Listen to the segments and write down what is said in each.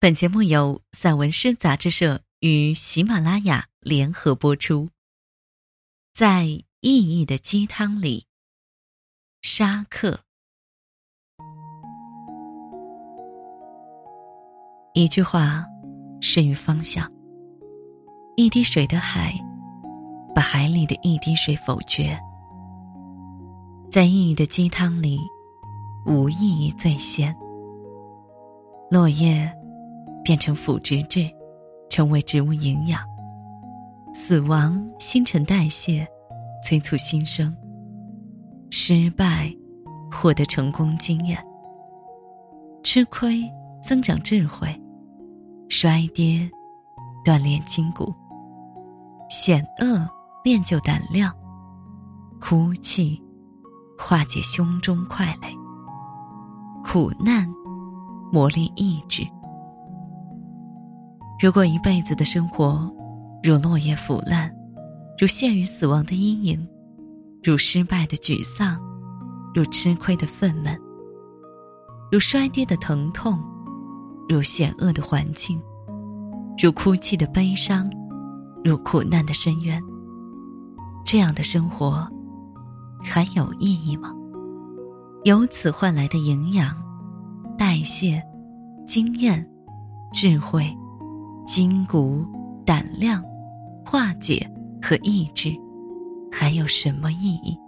本节目由散文诗杂志社与喜马拉雅联合播出。在意义的鸡汤里，沙克一句话，甚于方向。一滴水的海，把海里的一滴水否决。在意义的鸡汤里，无意义最先。落叶。变成腐殖质，成为植物营养。死亡，新陈代谢，催促新生。失败，获得成功经验。吃亏，增长智慧。摔跌，锻炼筋骨。险恶，练就胆量。哭泣，化解胸中快累。苦难，磨砺意志。如果一辈子的生活，如落叶腐烂，如陷于死亡的阴影，如失败的沮丧，如吃亏的愤懑，如摔跌的疼痛，如险恶的环境，如哭泣的悲伤，如苦难的深渊，这样的生活还有意义吗？由此换来的营养、代谢、经验、智慧。筋骨、胆量、化解和意志，还有什么意义？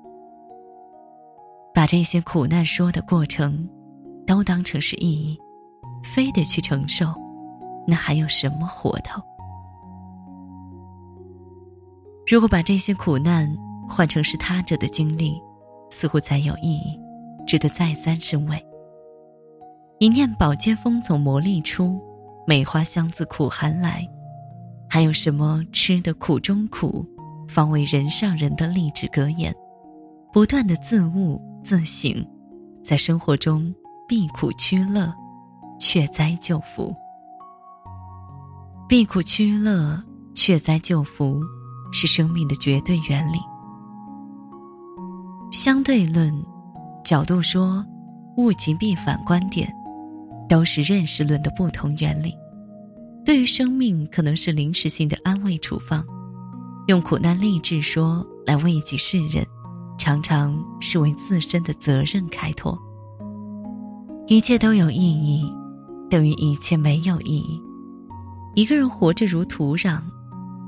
把这些苦难说的过程，都当成是意义，非得去承受，那还有什么活头？如果把这些苦难换成是他者的经历，似乎才有意义，值得再三深味。一念宝剑锋从磨砺出。梅花香自苦寒来，还有什么吃的苦中苦，方为人上人的励志格言？不断的自悟自省，在生活中避苦趋乐，却灾救福。避苦趋乐，却灾救福，是生命的绝对原理。相对论角度说，物极必反观点。都是认识论的不同原理。对于生命，可能是临时性的安慰处方；用苦难励志说来慰藉世人，常常是为自身的责任开脱。一切都有意义，等于一切没有意义。一个人活着如土壤，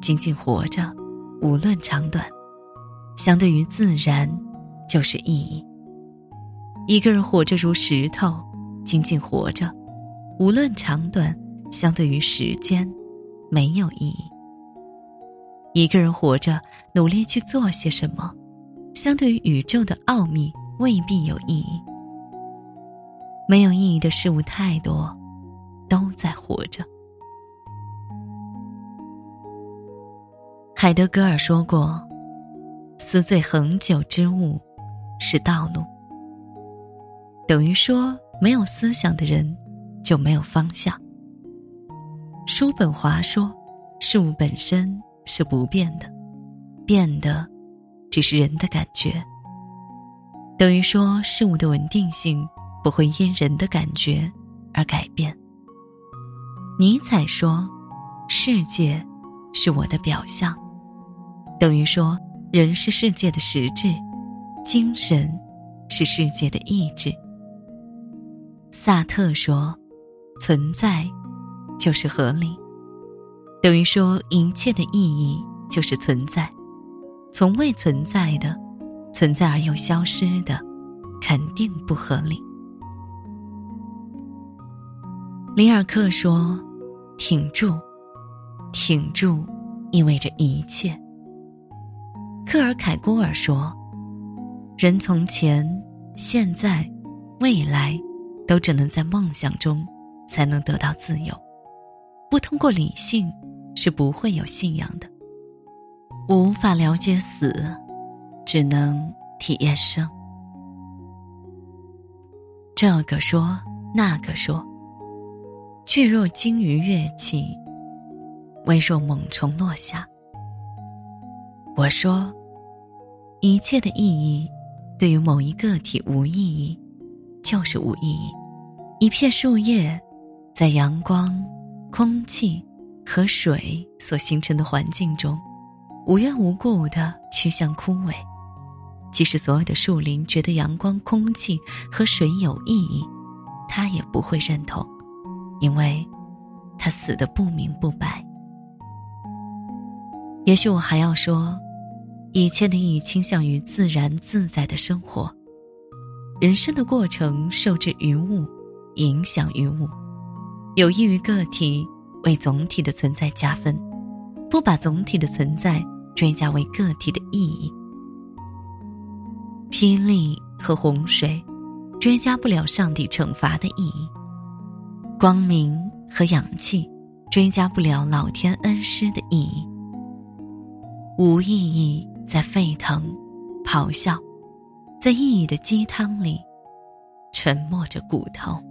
仅仅活着，无论长短，相对于自然，就是意义。一个人活着如石头。仅仅活着，无论长短，相对于时间，没有意义。一个人活着，努力去做些什么，相对于宇宙的奥秘，未必有意义。没有意义的事物太多，都在活着。海德格尔说过：“思最恒久之物，是道路。”等于说。没有思想的人，就没有方向。叔本华说：“事物本身是不变的，变的只是人的感觉。”等于说，事物的稳定性不会因人的感觉而改变。尼采说：“世界是我的表象。”等于说，人是世界的实质，精神是世界的意志。萨特说：“存在就是合理，等于说一切的意义就是存在。从未存在的，存在而又消失的，肯定不合理。”里尔克说：“挺住，挺住，意味着一切。”克尔凯郭尔说：“人从前、现在、未来。”都只能在梦想中，才能得到自由。不通过理性，是不会有信仰的。无法了解死，只能体验生。这个说，那个说。巨若鲸鱼跃起，微若猛虫落下。我说，一切的意义，对于某一个体无意义，就是无意义。一片树叶，在阳光空气和水所形成的环境中，无缘无故的趋向枯萎。即使所有的树林觉得阳光、空气和水有意义，它也不会认同，因为它死得不明不白。也许我还要说，一切的意义倾向于自然自在的生活。人生的过程受制于物，影响于物，有益于个体为总体的存在加分，不把总体的存在追加为个体的意义。霹雳和洪水，追加不了上帝惩罚的意义；光明和氧气，追加不了老天恩师的意义。无意义在沸腾、咆哮，在意义的鸡汤里沉默着骨头。